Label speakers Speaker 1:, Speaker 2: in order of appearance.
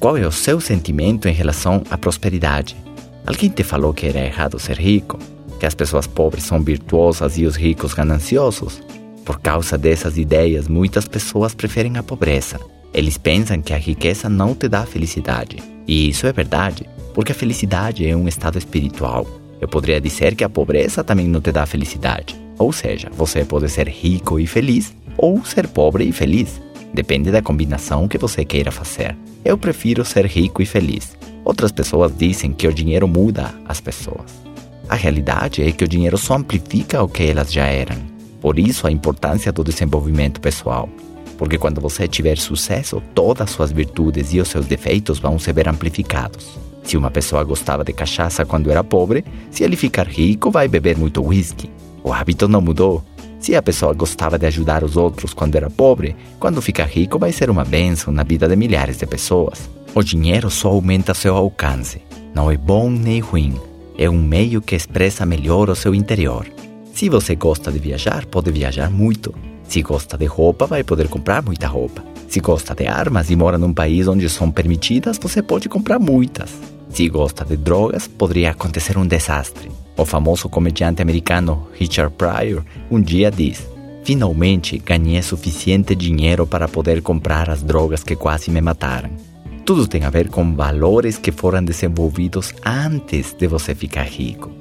Speaker 1: Qual é o seu sentimento em relação à prosperidade? Alguém te falou que era errado ser rico? Que as pessoas pobres são virtuosas e os ricos gananciosos? Por causa dessas ideias, muitas pessoas preferem a pobreza. Eles pensam que a riqueza não te dá felicidade. E isso é verdade, porque a felicidade é um estado espiritual. Eu poderia dizer que a pobreza também não te dá felicidade. Ou seja, você pode ser rico e feliz ou ser pobre e feliz. Depende da combinação que você queira fazer. Eu prefiro ser rico e feliz. Outras pessoas dizem que o dinheiro muda as pessoas. A realidade é que o dinheiro só amplifica o que elas já eram. Por isso a importância do desenvolvimento pessoal. Porque quando você tiver sucesso, todas as suas virtudes e os seus defeitos vão se ver amplificados. Se uma pessoa gostava de cachaça quando era pobre, se ele ficar rico, vai beber muito whisky. O hábito não mudou. Se a pessoa gostava de ajudar os outros quando era pobre, quando ficar rico vai ser uma bênção na vida de milhares de pessoas. O dinheiro só aumenta seu alcance. Não é bom nem ruim. É um meio que expressa melhor o seu interior. Se você gosta de viajar, pode viajar muito. Se gosta de roupa, vai poder comprar muita roupa. Se gosta de armas e mora num país onde são permitidas, você pode comprar muitas. Se gosta de drogas, poderia acontecer um desastre. O famoso comediante americano Richard Pryor um dia diz: Finalmente ganhei suficiente dinheiro para poder comprar as drogas que quase me mataram. Tudo tem a ver com valores que foram desenvolvidos antes de você ficar rico.